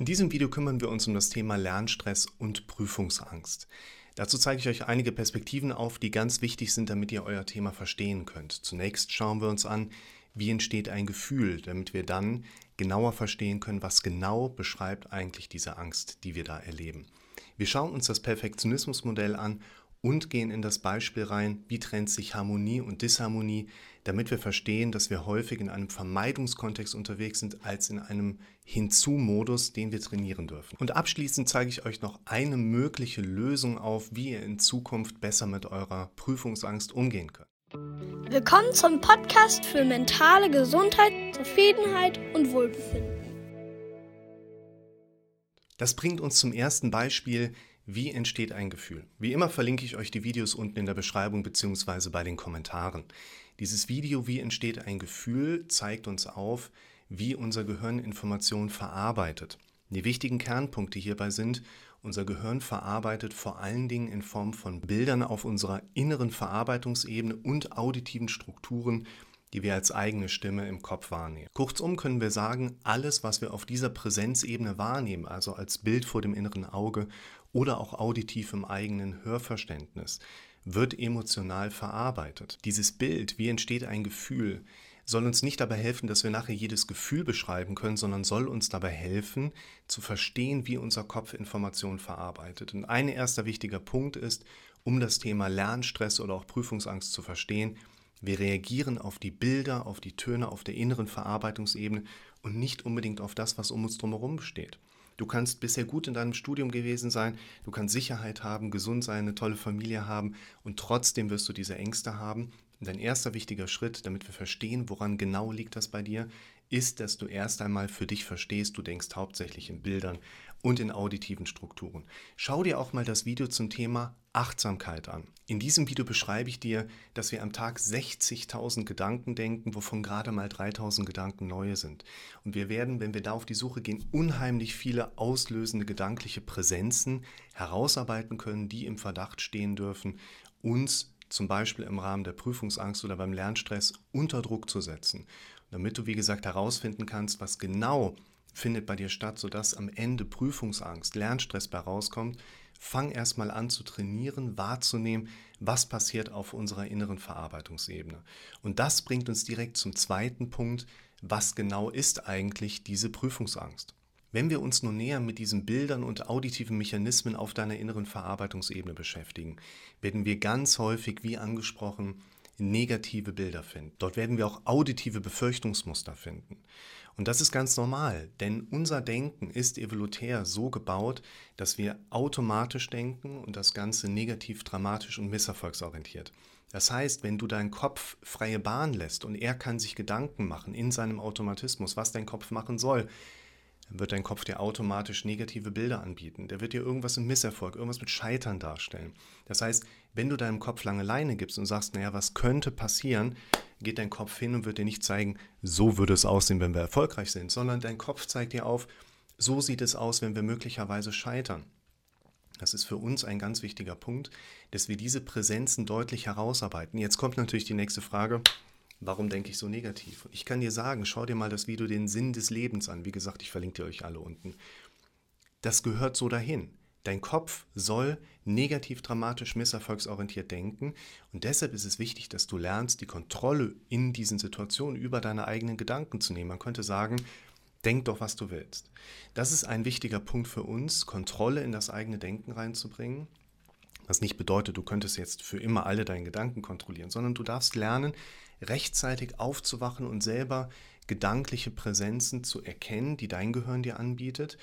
In diesem Video kümmern wir uns um das Thema Lernstress und Prüfungsangst. Dazu zeige ich euch einige Perspektiven auf, die ganz wichtig sind, damit ihr euer Thema verstehen könnt. Zunächst schauen wir uns an, wie entsteht ein Gefühl, damit wir dann genauer verstehen können, was genau beschreibt eigentlich diese Angst, die wir da erleben. Wir schauen uns das Perfektionismusmodell an und gehen in das Beispiel rein, wie trennt sich Harmonie und Disharmonie, damit wir verstehen, dass wir häufig in einem Vermeidungskontext unterwegs sind, als in einem Hinzu-Modus, den wir trainieren dürfen. Und abschließend zeige ich euch noch eine mögliche Lösung auf, wie ihr in Zukunft besser mit eurer Prüfungsangst umgehen könnt. Willkommen zum Podcast für mentale Gesundheit, Zufriedenheit und Wohlbefinden. Das bringt uns zum ersten Beispiel, wie entsteht ein Gefühl? Wie immer verlinke ich euch die Videos unten in der Beschreibung bzw. bei den Kommentaren. Dieses Video, wie entsteht ein Gefühl, zeigt uns auf, wie unser Gehirn Informationen verarbeitet. Die wichtigen Kernpunkte hierbei sind, unser Gehirn verarbeitet vor allen Dingen in Form von Bildern auf unserer inneren Verarbeitungsebene und auditiven Strukturen, die wir als eigene Stimme im Kopf wahrnehmen. Kurzum können wir sagen, alles, was wir auf dieser Präsenzebene wahrnehmen, also als Bild vor dem inneren Auge oder auch auditiv im eigenen Hörverständnis, wird emotional verarbeitet. Dieses Bild, wie entsteht ein Gefühl, soll uns nicht dabei helfen, dass wir nachher jedes Gefühl beschreiben können, sondern soll uns dabei helfen, zu verstehen, wie unser Kopf Informationen verarbeitet. Und ein erster wichtiger Punkt ist, um das Thema Lernstress oder auch Prüfungsangst zu verstehen, wir reagieren auf die Bilder, auf die Töne, auf der inneren Verarbeitungsebene und nicht unbedingt auf das, was um uns drumherum besteht. Du kannst bisher gut in deinem Studium gewesen sein, du kannst Sicherheit haben, gesund sein, eine tolle Familie haben und trotzdem wirst du diese Ängste haben. Und dein erster wichtiger Schritt, damit wir verstehen, woran genau liegt das bei dir, ist, dass du erst einmal für dich verstehst, du denkst hauptsächlich in Bildern und in auditiven Strukturen. Schau dir auch mal das Video zum Thema Achtsamkeit an. In diesem Video beschreibe ich dir, dass wir am Tag 60.000 Gedanken denken, wovon gerade mal 3.000 Gedanken neue sind. Und wir werden, wenn wir da auf die Suche gehen, unheimlich viele auslösende gedankliche Präsenzen herausarbeiten können, die im Verdacht stehen dürfen, uns zum Beispiel im Rahmen der Prüfungsangst oder beim Lernstress unter Druck zu setzen. Damit du, wie gesagt, herausfinden kannst, was genau findet bei dir statt, sodass am Ende Prüfungsangst, Lernstress bei rauskommt, fang erstmal an zu trainieren, wahrzunehmen, was passiert auf unserer inneren Verarbeitungsebene. Und das bringt uns direkt zum zweiten Punkt, was genau ist eigentlich diese Prüfungsangst? Wenn wir uns nun näher mit diesen Bildern und auditiven Mechanismen auf deiner inneren Verarbeitungsebene beschäftigen, werden wir ganz häufig, wie angesprochen, negative Bilder finden. Dort werden wir auch auditive Befürchtungsmuster finden. Und das ist ganz normal, denn unser Denken ist evolutär so gebaut, dass wir automatisch denken und das Ganze negativ, dramatisch und misserfolgsorientiert. Das heißt, wenn du deinen Kopf freie Bahn lässt und er kann sich Gedanken machen in seinem Automatismus, was dein Kopf machen soll, dann wird dein Kopf dir automatisch negative Bilder anbieten. Der wird dir irgendwas im Misserfolg, irgendwas mit Scheitern darstellen. Das heißt, wenn du deinem Kopf lange Leine gibst und sagst, naja, was könnte passieren, geht dein Kopf hin und wird dir nicht zeigen, so würde es aussehen, wenn wir erfolgreich sind, sondern dein Kopf zeigt dir auf, so sieht es aus, wenn wir möglicherweise scheitern. Das ist für uns ein ganz wichtiger Punkt, dass wir diese Präsenzen deutlich herausarbeiten. Jetzt kommt natürlich die nächste Frage, Warum denke ich so negativ? Ich kann dir sagen, schau dir mal das Video Den Sinn des Lebens an. Wie gesagt, ich verlinke dir euch alle unten. Das gehört so dahin. Dein Kopf soll negativ, dramatisch, misserfolgsorientiert denken und deshalb ist es wichtig, dass du lernst, die Kontrolle in diesen Situationen über deine eigenen Gedanken zu nehmen. Man könnte sagen, denk doch, was du willst. Das ist ein wichtiger Punkt für uns, Kontrolle in das eigene Denken reinzubringen. Was nicht bedeutet, du könntest jetzt für immer alle deine Gedanken kontrollieren, sondern du darfst lernen, rechtzeitig aufzuwachen und selber gedankliche Präsenzen zu erkennen, die dein Gehirn dir anbietet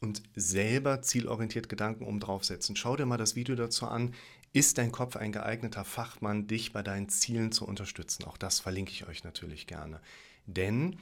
und selber zielorientiert Gedanken um draufsetzen. Schau dir mal das Video dazu an. Ist dein Kopf ein geeigneter Fachmann, dich bei deinen Zielen zu unterstützen? Auch das verlinke ich euch natürlich gerne. Denn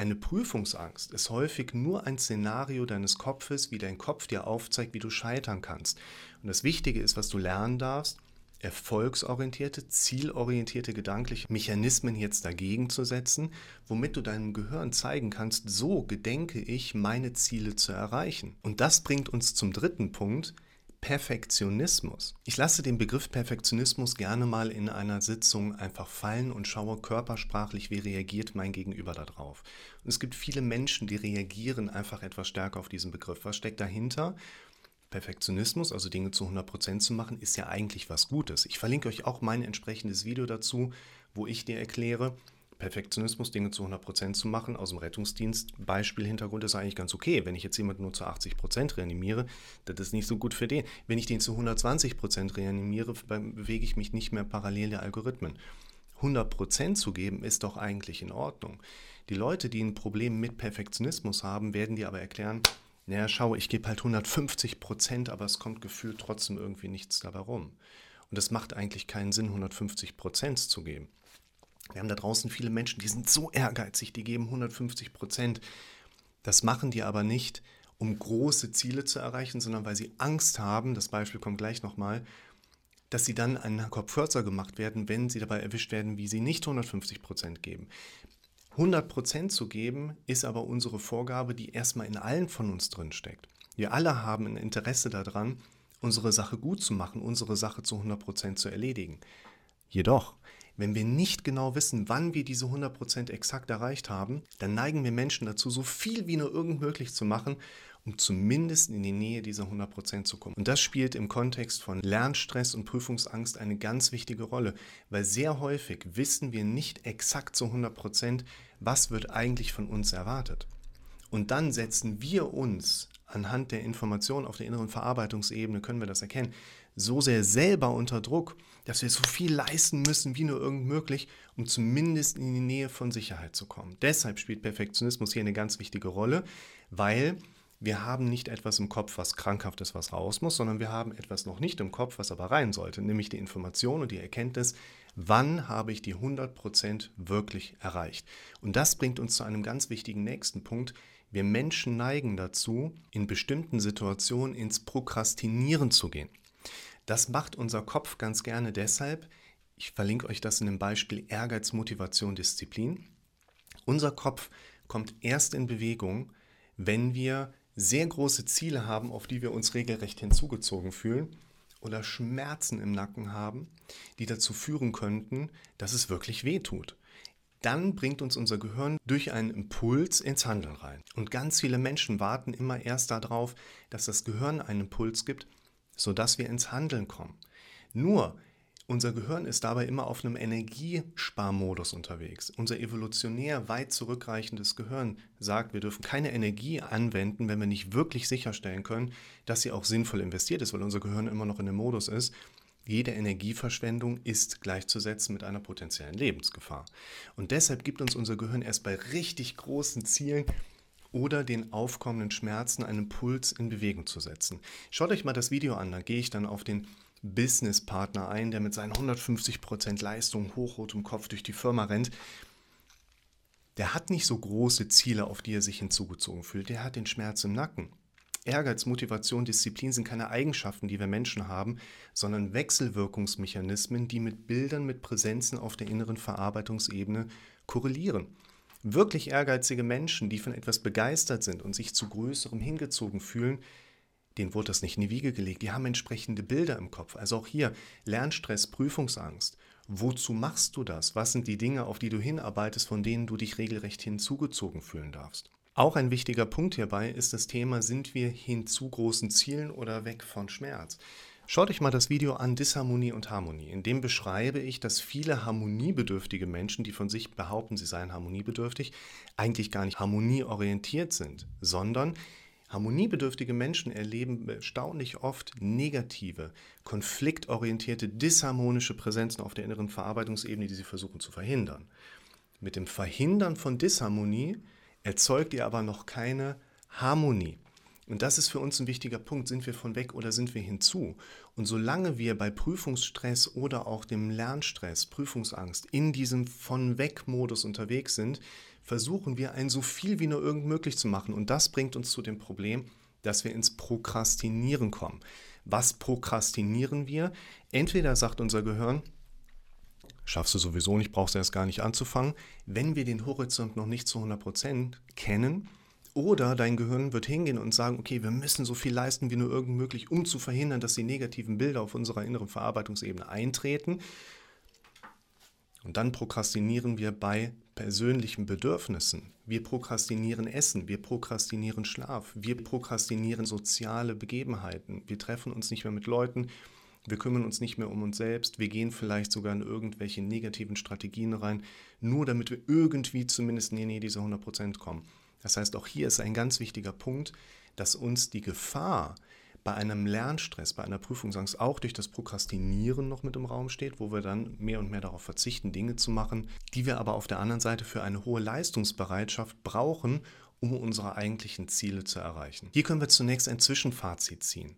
eine Prüfungsangst ist häufig nur ein Szenario deines Kopfes, wie dein Kopf dir aufzeigt, wie du scheitern kannst. Und das Wichtige ist, was du lernen darfst, erfolgsorientierte, zielorientierte gedankliche Mechanismen jetzt dagegen zu setzen, womit du deinem Gehirn zeigen kannst, so gedenke ich, meine Ziele zu erreichen. Und das bringt uns zum dritten Punkt, Perfektionismus. Ich lasse den Begriff Perfektionismus gerne mal in einer Sitzung einfach fallen und schaue körpersprachlich, wie reagiert mein Gegenüber darauf. Und es gibt viele Menschen, die reagieren einfach etwas stärker auf diesen Begriff. Was steckt dahinter? Perfektionismus, also Dinge zu 100% zu machen, ist ja eigentlich was Gutes. Ich verlinke euch auch mein entsprechendes Video dazu, wo ich dir erkläre, Perfektionismus, Dinge zu 100% zu machen, aus dem Rettungsdienst, Beispiel Hintergrund ist eigentlich ganz okay. Wenn ich jetzt jemanden nur zu 80% reanimiere, das ist nicht so gut für den. Wenn ich den zu 120% reanimiere, bewege ich mich nicht mehr parallele Algorithmen. 100% zu geben ist doch eigentlich in Ordnung. Die Leute, die ein Problem mit Perfektionismus haben, werden dir aber erklären, naja, schau, ich gebe halt 150 Prozent, aber es kommt gefühlt trotzdem irgendwie nichts dabei rum. Und es macht eigentlich keinen Sinn, 150 Prozent zu geben. Wir haben da draußen viele Menschen, die sind so ehrgeizig, die geben 150 Prozent. Das machen die aber nicht, um große Ziele zu erreichen, sondern weil sie Angst haben, das Beispiel kommt gleich nochmal, dass sie dann einen Kopf kürzer gemacht werden, wenn sie dabei erwischt werden, wie sie nicht 150 Prozent geben. 100% zu geben, ist aber unsere Vorgabe, die erstmal in allen von uns drin steckt. Wir alle haben ein Interesse daran, unsere Sache gut zu machen, unsere Sache zu 100% zu erledigen. Jedoch, wenn wir nicht genau wissen, wann wir diese 100% exakt erreicht haben, dann neigen wir Menschen dazu, so viel wie nur irgend möglich zu machen um zumindest in die Nähe dieser 100% zu kommen. Und das spielt im Kontext von Lernstress und Prüfungsangst eine ganz wichtige Rolle, weil sehr häufig wissen wir nicht exakt zu 100%, was wird eigentlich von uns erwartet. Und dann setzen wir uns anhand der Informationen auf der inneren Verarbeitungsebene, können wir das erkennen, so sehr selber unter Druck, dass wir so viel leisten müssen wie nur irgend möglich, um zumindest in die Nähe von Sicherheit zu kommen. Deshalb spielt Perfektionismus hier eine ganz wichtige Rolle, weil wir haben nicht etwas im Kopf, was krankhaft ist, was raus muss, sondern wir haben etwas noch nicht im Kopf, was aber rein sollte, nämlich die Information und die Erkenntnis, wann habe ich die 100% wirklich erreicht. Und das bringt uns zu einem ganz wichtigen nächsten Punkt. Wir Menschen neigen dazu, in bestimmten Situationen ins Prokrastinieren zu gehen. Das macht unser Kopf ganz gerne deshalb, ich verlinke euch das in dem Beispiel Ehrgeiz, Motivation, Disziplin. Unser Kopf kommt erst in Bewegung, wenn wir sehr große Ziele haben, auf die wir uns regelrecht hinzugezogen fühlen oder Schmerzen im Nacken haben, die dazu führen könnten, dass es wirklich weh tut. Dann bringt uns unser Gehirn durch einen Impuls ins Handeln rein. Und ganz viele Menschen warten immer erst darauf, dass das Gehirn einen Impuls gibt, sodass wir ins Handeln kommen. Nur unser Gehirn ist dabei immer auf einem Energiesparmodus unterwegs. Unser evolutionär weit zurückreichendes Gehirn sagt, wir dürfen keine Energie anwenden, wenn wir nicht wirklich sicherstellen können, dass sie auch sinnvoll investiert ist, weil unser Gehirn immer noch in dem Modus ist. Jede Energieverschwendung ist gleichzusetzen mit einer potenziellen Lebensgefahr. Und deshalb gibt uns unser Gehirn erst bei richtig großen Zielen oder den aufkommenden Schmerzen einen Puls in Bewegung zu setzen. Schaut euch mal das Video an, da gehe ich dann auf den Businesspartner ein, der mit seinen 150% Leistung hochrotem Kopf durch die Firma rennt. Der hat nicht so große Ziele, auf die er sich hinzugezogen fühlt. Der hat den Schmerz im Nacken. Ehrgeiz, Motivation, Disziplin sind keine Eigenschaften, die wir Menschen haben, sondern Wechselwirkungsmechanismen, die mit Bildern, mit Präsenzen auf der inneren Verarbeitungsebene korrelieren. Wirklich ehrgeizige Menschen, die von etwas begeistert sind und sich zu Größerem hingezogen fühlen, denen wurde das nicht in die Wiege gelegt. Die haben entsprechende Bilder im Kopf. Also auch hier Lernstress, Prüfungsangst. Wozu machst du das? Was sind die Dinge, auf die du hinarbeitest, von denen du dich regelrecht hinzugezogen fühlen darfst? Auch ein wichtiger Punkt hierbei ist das Thema, sind wir hin zu großen Zielen oder weg von Schmerz? Schaut euch mal das Video an Disharmonie und Harmonie. In dem beschreibe ich, dass viele harmoniebedürftige Menschen, die von sich behaupten, sie seien harmoniebedürftig, eigentlich gar nicht harmonieorientiert sind, sondern Harmoniebedürftige Menschen erleben erstaunlich oft negative, konfliktorientierte, disharmonische Präsenzen auf der inneren Verarbeitungsebene, die sie versuchen zu verhindern. Mit dem Verhindern von Disharmonie erzeugt ihr aber noch keine Harmonie. Und das ist für uns ein wichtiger Punkt. Sind wir von weg oder sind wir hinzu? Und solange wir bei Prüfungsstress oder auch dem Lernstress, Prüfungsangst in diesem von weg Modus unterwegs sind, versuchen wir ein so viel wie nur irgend möglich zu machen. Und das bringt uns zu dem Problem, dass wir ins Prokrastinieren kommen. Was prokrastinieren wir? Entweder sagt unser Gehirn, schaffst du sowieso nicht, brauchst du erst gar nicht anzufangen. Wenn wir den Horizont noch nicht zu 100% kennen, Oder dein Gehirn wird hingehen und sagen, okay, wir müssen so viel leisten wie nur irgend möglich, um zu verhindern, dass die negativen Bilder auf unserer inneren Verarbeitungsebene eintreten. Und dann prokrastinieren wir bei persönlichen Bedürfnissen. Wir prokrastinieren Essen, wir prokrastinieren Schlaf, wir prokrastinieren soziale Begebenheiten. Wir treffen uns nicht mehr mit Leuten, wir kümmern uns nicht mehr um uns selbst, wir gehen vielleicht sogar in irgendwelche negativen Strategien rein, nur damit wir irgendwie zumindest in die Nähe dieser 100% kommen. Das heißt, auch hier ist ein ganz wichtiger Punkt, dass uns die Gefahr, bei einem Lernstress, bei einer Prüfungsangst auch durch das Prokrastinieren noch mit im Raum steht, wo wir dann mehr und mehr darauf verzichten, Dinge zu machen, die wir aber auf der anderen Seite für eine hohe Leistungsbereitschaft brauchen, um unsere eigentlichen Ziele zu erreichen. Hier können wir zunächst ein Zwischenfazit ziehen.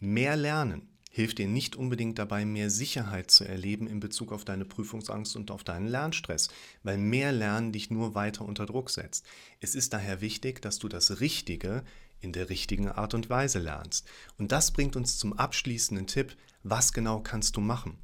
Mehr Lernen hilft dir nicht unbedingt dabei, mehr Sicherheit zu erleben in Bezug auf deine Prüfungsangst und auf deinen Lernstress, weil mehr Lernen dich nur weiter unter Druck setzt. Es ist daher wichtig, dass du das Richtige in der richtigen Art und Weise lernst. Und das bringt uns zum abschließenden Tipp, was genau kannst du machen?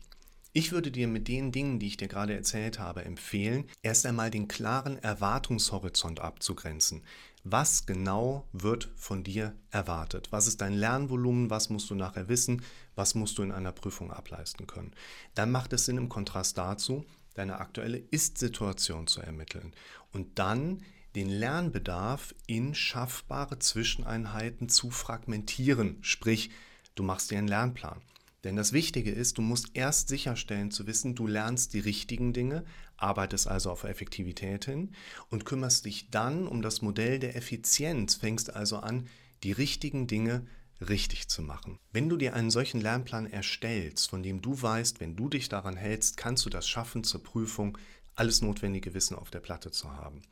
Ich würde dir mit den Dingen, die ich dir gerade erzählt habe, empfehlen, erst einmal den klaren Erwartungshorizont abzugrenzen. Was genau wird von dir erwartet? Was ist dein Lernvolumen? Was musst du nachher wissen? Was musst du in einer Prüfung ableisten können? Dann macht es Sinn im Kontrast dazu, deine aktuelle Ist-Situation zu ermitteln und dann den Lernbedarf in schaffbare Zwischeneinheiten zu fragmentieren. Sprich, du machst dir einen Lernplan. Denn das Wichtige ist, du musst erst sicherstellen zu wissen, du lernst die richtigen Dinge, arbeitest also auf Effektivität hin und kümmerst dich dann um das Modell der Effizienz, fängst also an, die richtigen Dinge richtig zu machen. Wenn du dir einen solchen Lernplan erstellst, von dem du weißt, wenn du dich daran hältst, kannst du das schaffen, zur Prüfung alles notwendige Wissen auf der Platte zu haben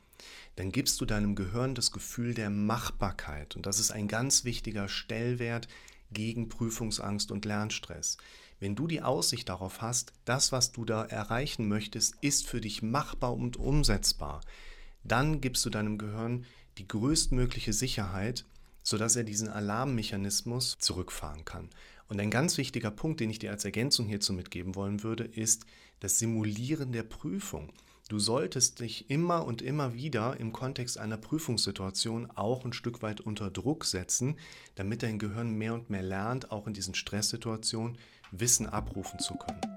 dann gibst du deinem Gehirn das Gefühl der Machbarkeit. Und das ist ein ganz wichtiger Stellwert gegen Prüfungsangst und Lernstress. Wenn du die Aussicht darauf hast, das, was du da erreichen möchtest, ist für dich machbar und umsetzbar, dann gibst du deinem Gehirn die größtmögliche Sicherheit, sodass er diesen Alarmmechanismus zurückfahren kann. Und ein ganz wichtiger Punkt, den ich dir als Ergänzung hierzu mitgeben wollen würde, ist das Simulieren der Prüfung. Du solltest dich immer und immer wieder im Kontext einer Prüfungssituation auch ein Stück weit unter Druck setzen, damit dein Gehirn mehr und mehr lernt, auch in diesen Stresssituationen Wissen abrufen zu können.